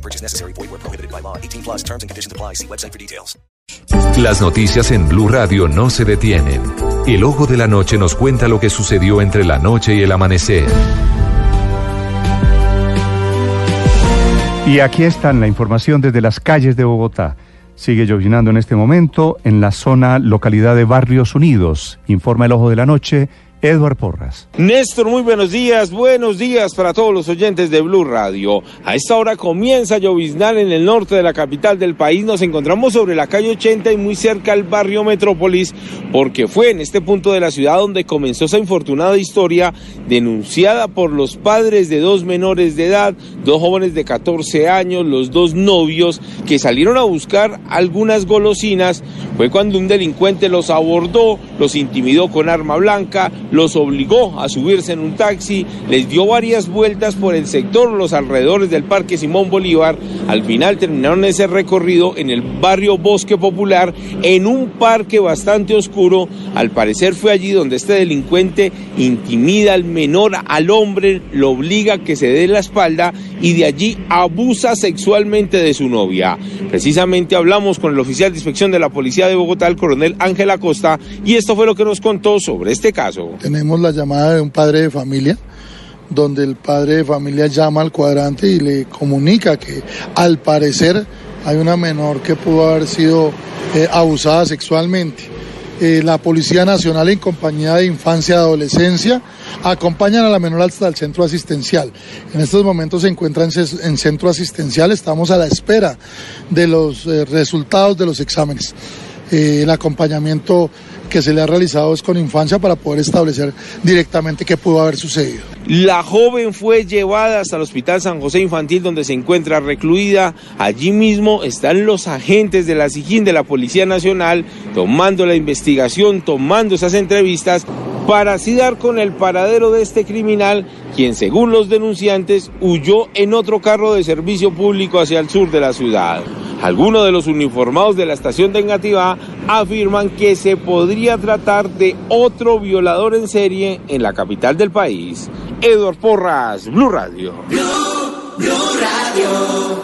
No purchase necessary. Void where prohibited by law. 18 plus terms and conditions apply. See website for details. Las noticias en Blue Radio no se detienen. El ojo de la noche nos cuenta lo que sucedió entre la noche y el amanecer. Y aquí está la información desde las calles de Bogotá. Sigue llovinando en este momento en la zona localidad de Barrios Unidos. Informa el ojo de la noche. Edward Porras. Néstor, muy buenos días, buenos días para todos los oyentes de Blue Radio. A esta hora comienza a en el norte de la capital del país. Nos encontramos sobre la calle 80 y muy cerca al barrio Metrópolis, porque fue en este punto de la ciudad donde comenzó esa infortunada historia denunciada por los padres de dos menores de edad, dos jóvenes de 14 años, los dos novios que salieron a buscar algunas golosinas. Fue cuando un delincuente los abordó, los intimidó con arma blanca, los obligó a subirse en un taxi, les dio varias vueltas por el sector, los alrededores del Parque Simón Bolívar. Al final terminaron ese recorrido en el barrio Bosque Popular, en un parque bastante oscuro. Al parecer fue allí donde este delincuente intimida al menor, al hombre, lo obliga a que se dé la espalda y de allí abusa sexualmente de su novia. Precisamente hablamos con el oficial de inspección de la Policía de Bogotá, el coronel Ángel Acosta, y esto fue lo que nos contó sobre este caso. Tenemos la llamada de un padre de familia, donde el padre de familia llama al cuadrante y le comunica que al parecer hay una menor que pudo haber sido eh, abusada sexualmente. Eh, la Policía Nacional en compañía de Infancia y Adolescencia acompañan a la menor hasta el centro asistencial. En estos momentos se encuentra en, en centro asistencial, estamos a la espera de los eh, resultados de los exámenes. El acompañamiento que se le ha realizado es con infancia para poder establecer directamente qué pudo haber sucedido. La joven fue llevada hasta el Hospital San José Infantil donde se encuentra recluida. Allí mismo están los agentes de la SIGIN de la Policía Nacional tomando la investigación, tomando esas entrevistas para así dar con el paradero de este criminal, quien según los denunciantes huyó en otro carro de servicio público hacia el sur de la ciudad. Algunos de los uniformados de la estación de Engativá afirman que se podría tratar de otro violador en serie en la capital del país. Edward Porras, Blue Radio. Blue Radio.